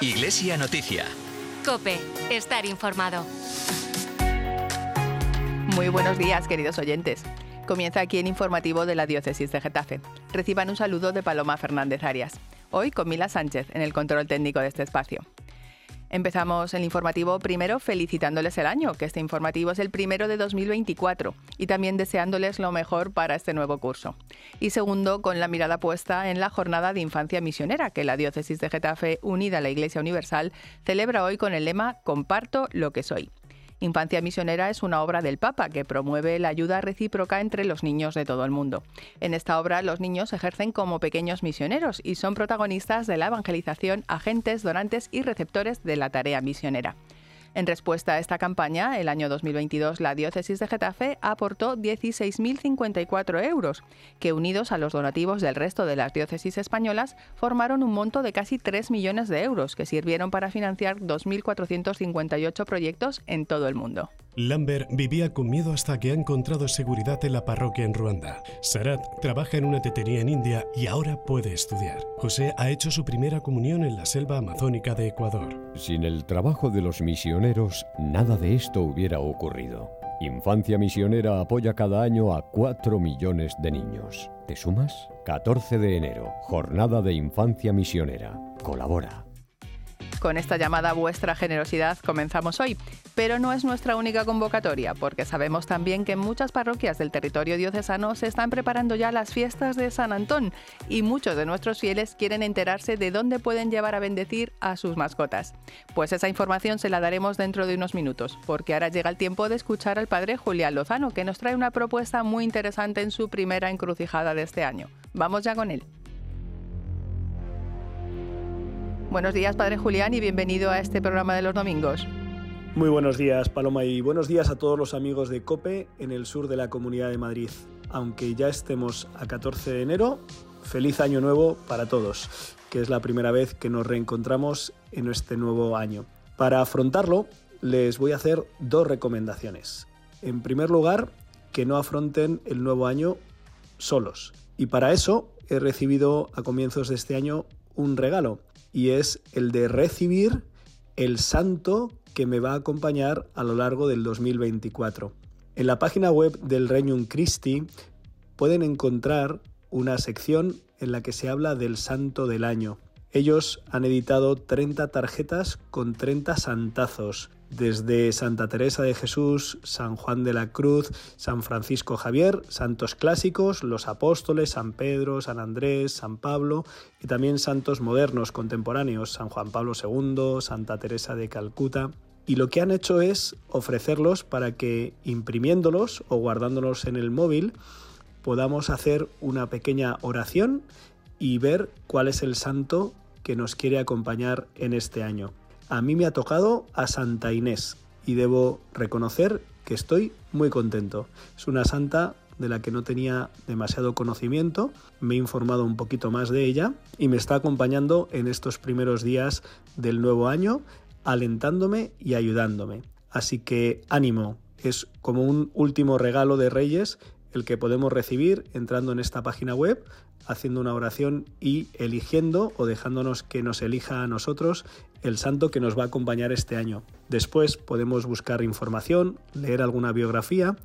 Iglesia Noticia. Cope, estar informado. Muy buenos días, queridos oyentes. Comienza aquí el informativo de la Diócesis de Getafe. Reciban un saludo de Paloma Fernández Arias. Hoy con Mila Sánchez en el control técnico de este espacio. Empezamos el informativo primero felicitándoles el año, que este informativo es el primero de 2024, y también deseándoles lo mejor para este nuevo curso. Y segundo, con la mirada puesta en la jornada de infancia misionera, que la Diócesis de Getafe, unida a la Iglesia Universal, celebra hoy con el lema Comparto lo que soy. Infancia Misionera es una obra del Papa que promueve la ayuda recíproca entre los niños de todo el mundo. En esta obra los niños ejercen como pequeños misioneros y son protagonistas de la evangelización, agentes, donantes y receptores de la tarea misionera. En respuesta a esta campaña, el año 2022 la diócesis de Getafe aportó 16.054 euros, que unidos a los donativos del resto de las diócesis españolas formaron un monto de casi 3 millones de euros que sirvieron para financiar 2.458 proyectos en todo el mundo. Lambert vivía con miedo hasta que ha encontrado seguridad en la parroquia en Ruanda. Sarat trabaja en una tetería en India y ahora puede estudiar. José ha hecho su primera comunión en la selva amazónica de Ecuador. Sin el trabajo de los misioneros, nada de esto hubiera ocurrido. Infancia Misionera apoya cada año a 4 millones de niños. ¿Te sumas? 14 de enero, Jornada de Infancia Misionera. Colabora. Con esta llamada vuestra generosidad comenzamos hoy, pero no es nuestra única convocatoria, porque sabemos también que en muchas parroquias del territorio diocesano se están preparando ya las fiestas de San Antón y muchos de nuestros fieles quieren enterarse de dónde pueden llevar a bendecir a sus mascotas. Pues esa información se la daremos dentro de unos minutos, porque ahora llega el tiempo de escuchar al padre Julián Lozano, que nos trae una propuesta muy interesante en su primera encrucijada de este año. Vamos ya con él. Buenos días, Padre Julián, y bienvenido a este programa de los domingos. Muy buenos días, Paloma, y buenos días a todos los amigos de COPE en el sur de la Comunidad de Madrid. Aunque ya estemos a 14 de enero, feliz año nuevo para todos, que es la primera vez que nos reencontramos en este nuevo año. Para afrontarlo, les voy a hacer dos recomendaciones. En primer lugar, que no afronten el nuevo año solos. Y para eso he recibido a comienzos de este año un regalo y es el de recibir el santo que me va a acompañar a lo largo del 2024. En la página web del Regnum Christi pueden encontrar una sección en la que se habla del santo del año. Ellos han editado 30 tarjetas con 30 santazos desde Santa Teresa de Jesús, San Juan de la Cruz, San Francisco Javier, santos clásicos, los apóstoles, San Pedro, San Andrés, San Pablo y también santos modernos contemporáneos, San Juan Pablo II, Santa Teresa de Calcuta. Y lo que han hecho es ofrecerlos para que imprimiéndolos o guardándolos en el móvil podamos hacer una pequeña oración y ver cuál es el santo que nos quiere acompañar en este año. A mí me ha tocado a Santa Inés y debo reconocer que estoy muy contento. Es una santa de la que no tenía demasiado conocimiento, me he informado un poquito más de ella y me está acompañando en estos primeros días del nuevo año, alentándome y ayudándome. Así que ánimo, es como un último regalo de Reyes el que podemos recibir entrando en esta página web, haciendo una oración y eligiendo o dejándonos que nos elija a nosotros el santo que nos va a acompañar este año. Después podemos buscar información, leer alguna biografía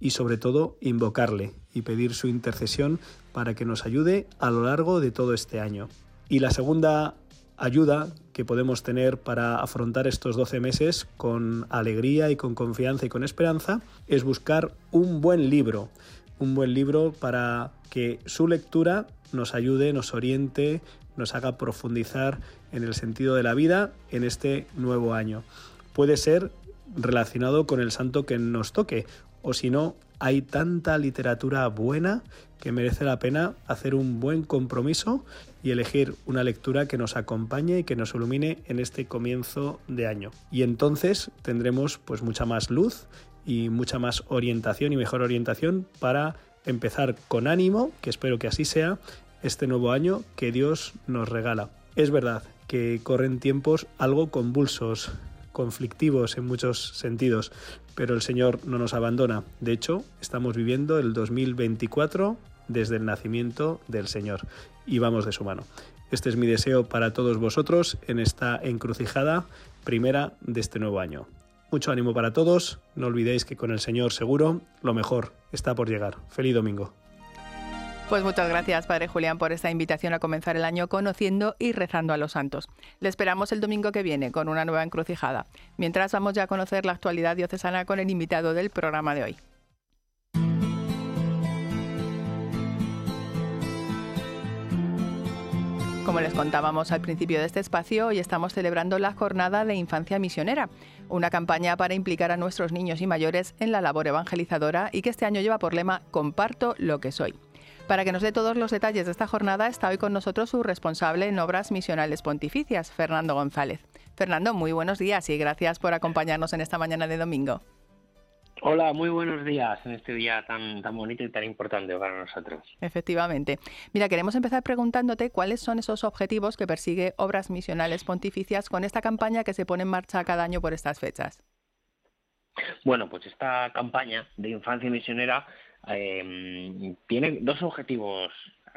y sobre todo invocarle y pedir su intercesión para que nos ayude a lo largo de todo este año. Y la segunda ayuda que podemos tener para afrontar estos 12 meses con alegría y con confianza y con esperanza es buscar un buen libro, un buen libro para que su lectura nos ayude, nos oriente, nos haga profundizar en el sentido de la vida en este nuevo año. Puede ser relacionado con el santo que nos toque, o si no, hay tanta literatura buena que merece la pena hacer un buen compromiso y elegir una lectura que nos acompañe y que nos ilumine en este comienzo de año. Y entonces tendremos pues mucha más luz y mucha más orientación y mejor orientación para empezar con ánimo, que espero que así sea, este nuevo año que Dios nos regala. Es verdad que corren tiempos algo convulsos, conflictivos en muchos sentidos, pero el Señor no nos abandona. De hecho, estamos viviendo el 2024 desde el nacimiento del Señor y vamos de su mano. Este es mi deseo para todos vosotros en esta encrucijada primera de este nuevo año. Mucho ánimo para todos, no olvidéis que con el Señor seguro lo mejor está por llegar. Feliz domingo. Pues muchas gracias, Padre Julián, por esta invitación a comenzar el año conociendo y rezando a los santos. Le esperamos el domingo que viene con una nueva encrucijada. Mientras vamos ya a conocer la actualidad diocesana con el invitado del programa de hoy. Como les contábamos al principio de este espacio, hoy estamos celebrando la Jornada de Infancia Misionera, una campaña para implicar a nuestros niños y mayores en la labor evangelizadora y que este año lleva por lema Comparto lo que soy. Para que nos dé todos los detalles de esta jornada está hoy con nosotros su responsable en obras misionales pontificias, Fernando González. Fernando, muy buenos días y gracias por acompañarnos en esta mañana de domingo. Hola, muy buenos días en este día tan, tan bonito y tan importante para nosotros. Efectivamente. Mira, queremos empezar preguntándote cuáles son esos objetivos que persigue Obras Misionales Pontificias con esta campaña que se pone en marcha cada año por estas fechas. Bueno, pues esta campaña de infancia misionera eh, tiene dos objetivos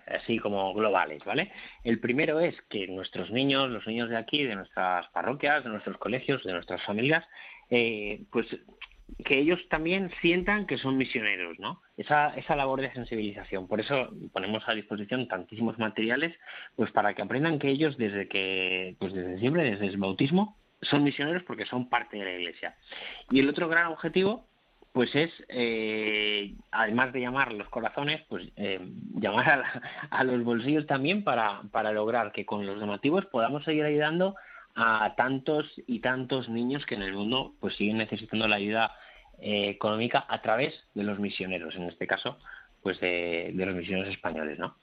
así como globales, ¿vale? El primero es que nuestros niños, los niños de aquí, de nuestras parroquias, de nuestros colegios, de nuestras familias, eh, pues que ellos también sientan que son misioneros, ¿no? Esa, esa labor de sensibilización. Por eso ponemos a disposición tantísimos materiales, pues para que aprendan que ellos desde que, pues desde siempre, desde el bautismo, son misioneros porque son parte de la Iglesia. Y el otro gran objetivo, pues es, eh, además de llamar los corazones, pues eh, llamar a, a, los bolsillos también para, para lograr que con los donativos podamos seguir ayudando a tantos y tantos niños que en el mundo pues siguen necesitando la ayuda eh, económica a través de los misioneros, en este caso, pues de, los misioneros españoles, ¿no?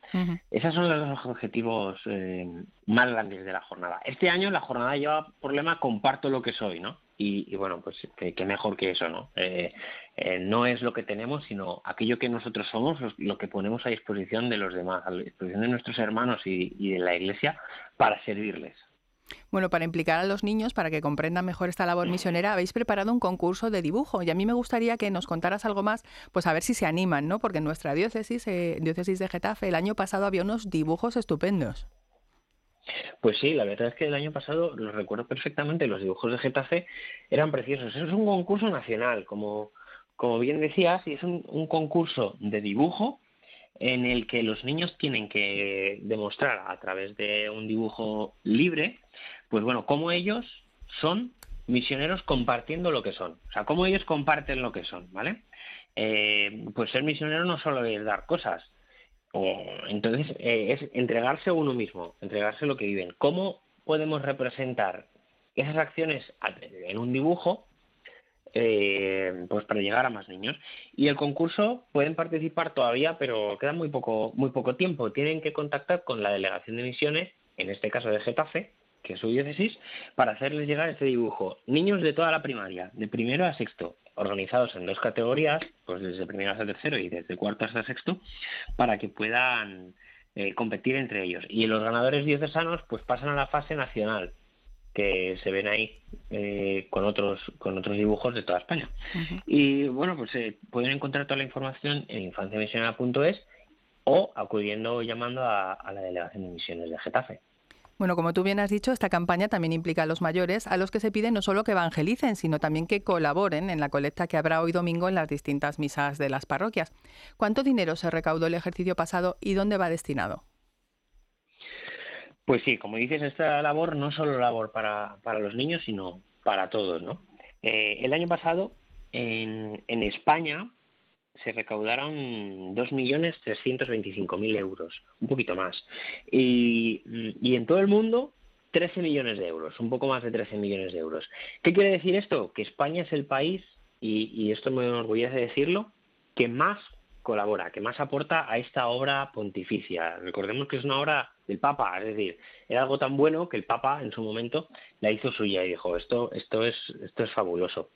Esos son los objetivos eh, más grandes de la jornada. Este año la jornada lleva por lema comparto lo que soy, ¿no? Y, bueno, pues qué mejor que eso, ¿no? Eh, no es lo que tenemos, sino aquello que nosotros somos, lo que ponemos a disposición de los demás, a disposición de nuestros hermanos y de la Iglesia para servirles. Bueno, para implicar a los niños, para que comprendan mejor esta labor misionera, habéis preparado un concurso de dibujo y a mí me gustaría que nos contaras algo más, pues a ver si se animan, ¿no? Porque en nuestra diócesis, eh, diócesis de Getafe, el año pasado había unos dibujos estupendos. Pues sí, la verdad es que el año pasado, lo recuerdo perfectamente, los dibujos de Getafe eran preciosos. Es un concurso nacional, como, como bien decías, y es un concurso de dibujo en el que los niños tienen que demostrar a través de un dibujo libre, pues bueno, cómo ellos son misioneros compartiendo lo que son, o sea, cómo ellos comparten lo que son, ¿vale? Eh, pues ser misionero no solo es dar cosas, o, entonces eh, es entregarse a uno mismo, entregarse lo que viven. ¿Cómo podemos representar esas acciones en un dibujo eh, pues para llegar a más niños. Y el concurso pueden participar todavía, pero queda muy poco, muy poco tiempo. Tienen que contactar con la delegación de misiones, en este caso de Getafe, que es su diócesis, para hacerles llegar este dibujo. Niños de toda la primaria, de primero a sexto, organizados en dos categorías, pues desde primero hasta tercero y desde cuarto hasta sexto, para que puedan eh, competir entre ellos. Y los ganadores diocesanos pues pasan a la fase nacional, que se ven ahí eh, con otros con otros dibujos de toda España. Y bueno, pues eh, pueden encontrar toda la información en infanciamisionera.es o acudiendo o llamando a, la Delegación de Misiones de Getafe. Bueno, como tú bien has dicho, esta campaña también implica a los mayores, a los que se pide no solo que evangelicen, sino también que colaboren en la colecta que habrá hoy domingo en las distintas misas de las parroquias. ¿Cuánto dinero se recaudó el ejercicio pasado y dónde va destinado? Pues sí, como dices, esta labor no solo labor para, para los niños, sino para todos, ¿no? Eh, el año pasado, en, en España, se recaudaron 2.325.000 euros, un poquito más. Y, y en todo el mundo, 13 millones de euros, un poco más de 13 millones de euros. ¿Qué quiere decir esto? Que España es el país, y, y esto me enorgullece decirlo, que más colabora, que más aporta a esta obra pontificia. Recordemos que es una obra del Papa, es decir, era algo tan bueno que el Papa en su momento la hizo suya y dijo esto, esto es, esto es fabuloso.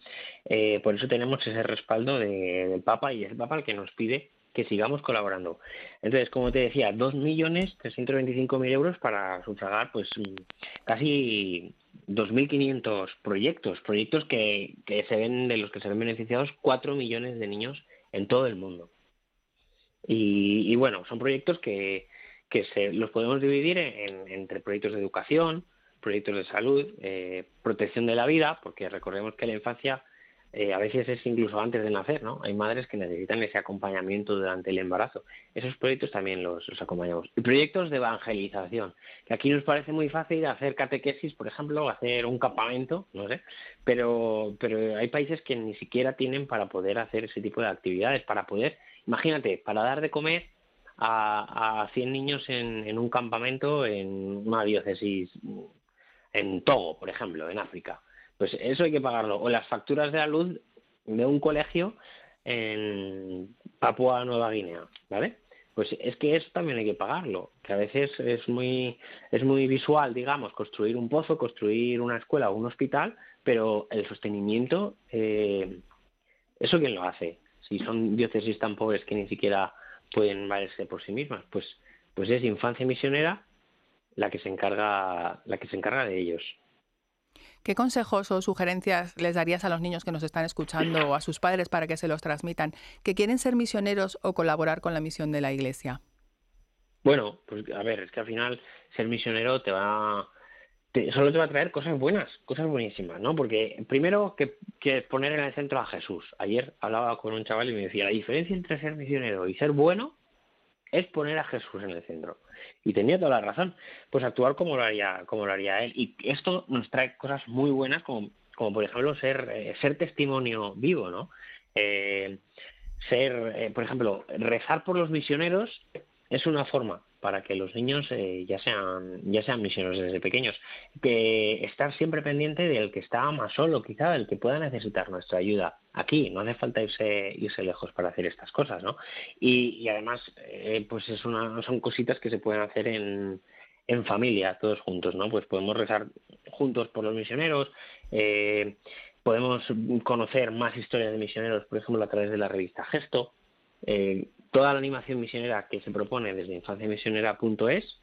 Eh, por eso tenemos ese respaldo del Papa y es el Papa el que nos pide que sigamos colaborando. Entonces, como te decía, 2.325.000 euros para sufragar pues casi 2.500 proyectos, proyectos que, que se ven de los que se ven beneficiados 4 millones de niños en todo el mundo. Y, bueno, son proyectos que, que se, los podemos dividir en, entre proyectos de educación, proyectos de salud, eh, protección de la vida, porque recordemos que la infancia eh, a veces es incluso antes de nacer, ¿no? Hay madres que necesitan ese acompañamiento durante el embarazo. Esos proyectos también los, acompañamos. Y proyectos de evangelización, que aquí nos parece muy fácil hacer catequesis, por ejemplo, hacer un campamento, no sé, pero, pero hay países que ni siquiera tienen para poder hacer ese tipo de actividades, para poder, imagínate, para dar de comer a, a 100 niños en, en un campamento en una diócesis en Togo, por ejemplo, en África pues eso hay que pagarlo. O las facturas de la luz de un colegio en Papua Nueva Guinea, ¿vale? Pues es que eso también hay que pagarlo, que a veces es muy es muy visual, digamos, construir un pozo, construir una escuela o un hospital, pero el sostenimiento, eh, ¿eso quién lo hace? Si son diócesis tan pobres que ni siquiera pueden valerse por sí mismas, pues pues es infancia misionera la que se encarga la que se encarga de ellos. ¿Qué consejos o sugerencias les darías a los niños que nos están escuchando o a sus padres para que se los transmitan, que quieren ser misioneros o colaborar con la misión de la Iglesia? Bueno, pues a ver, es que al final ser misionero te va solo te va a traer cosas buenas, cosas buenísimas, ¿no? Porque primero que, que poner en el centro a Jesús. Ayer hablaba con un chaval y me decía, la diferencia entre ser misionero y ser bueno es poner a Jesús en el centro. Y tenía toda la razón. Pues actuar como lo haría, como lo haría él. Y esto nos trae cosas muy buenas, como, como por ejemplo ser, eh, ser testimonio vivo, ¿no? Eh, ser, eh, por ejemplo, rezar por los misioneros es una forma para que los niños eh, ya sean ya sean misioneros desde pequeños que estar siempre pendiente del que está más solo quizá del que pueda necesitar nuestra ayuda aquí no hace falta irse irse lejos para hacer estas cosas no y, además eh, pues es una son cositas que se pueden hacer en en familia todos juntos no pues podemos rezar juntos por los misioneros eh, podemos conocer más historias de misioneros por ejemplo a través de la revista Gesto. Eh, toda la animación misionera que se propone desde infanciamisionera.es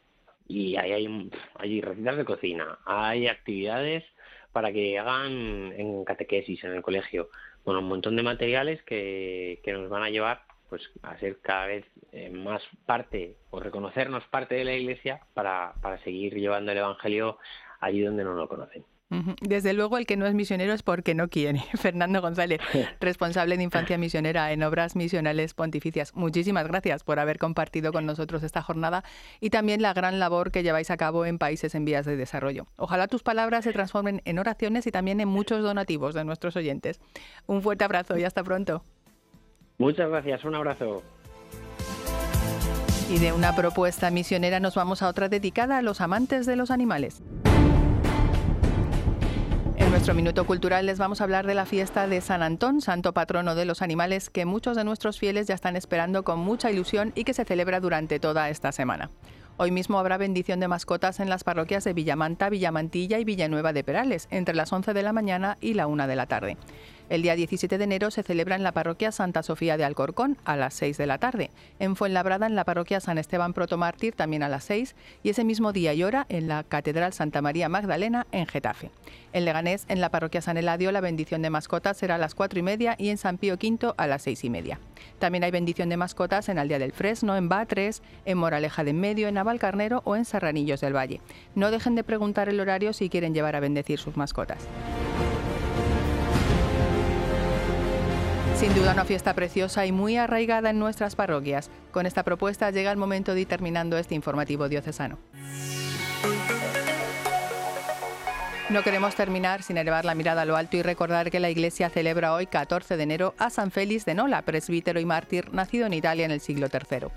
y ahí hay, hay recetas de cocina, hay actividades para que hagan en catequesis en el colegio, bueno, un montón de materiales que, que nos van a llevar pues a ser cada vez eh, más parte o reconocernos parte de la iglesia para, para seguir llevando el evangelio allí donde no lo conocen. Desde luego, el que no es misionero es porque no quiere. Fernando González, responsable de Infancia Misionera en Obras Misionales Pontificias. Muchísimas gracias por haber compartido con nosotros esta jornada y también la gran labor que lleváis a cabo en países en vías de desarrollo. Ojalá tus palabras se transformen en oraciones y también en muchos donativos de nuestros oyentes. Un fuerte abrazo y hasta pronto. Muchas gracias, un abrazo. Y de una propuesta misionera nos vamos a otra dedicada a los amantes de los animales. Nuestro minuto cultural les vamos a hablar de la fiesta de San Antón, santo patrono de los animales, que muchos de nuestros fieles ya están esperando con mucha ilusión y que se celebra durante toda esta semana. Hoy mismo habrá bendición de mascotas en las parroquias de Villamanta, Villamantilla y Villanueva de Perales, entre las 11 de la mañana y la 1 de la tarde. El día 17 de enero se celebra en la parroquia Santa Sofía de Alcorcón a las 6 de la tarde, en Fuenlabrada en la parroquia San Esteban Protomártir también a las 6 y ese mismo día y hora en la Catedral Santa María Magdalena en Getafe. En Leganés, en la parroquia San Eladio, la bendición de mascotas será a las 4 y media y en San Pío V a las 6 y media. También hay bendición de mascotas en Aldea del Fresno, en Batres, en Moraleja de Medio, en Navalcarnero o en Serranillos del Valle. No dejen de preguntar el horario si quieren llevar a bendecir sus mascotas. Sin duda una fiesta preciosa y muy arraigada en nuestras parroquias. Con esta propuesta llega el momento de ir terminando este informativo diocesano. No queremos terminar sin elevar la mirada a lo alto y recordar que la Iglesia celebra hoy, 14 de enero, a San Félix de Nola, presbítero y mártir, nacido en Italia en el siglo III.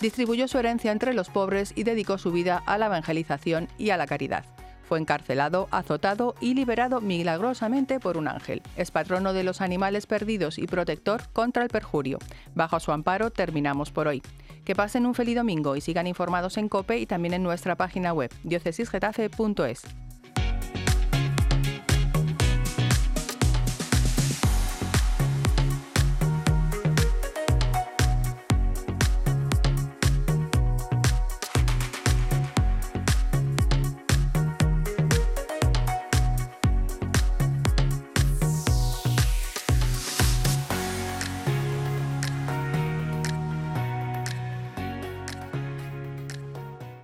Distribuyó su herencia entre los pobres y dedicó su vida a la evangelización y a la caridad. Fue encarcelado, azotado y liberado milagrosamente por un ángel. Es patrono de los animales perdidos y protector contra el perjurio. Bajo su amparo terminamos por hoy. Que pasen un feliz domingo y sigan informados en COPE y también en nuestra página web diocesisgetafe.es.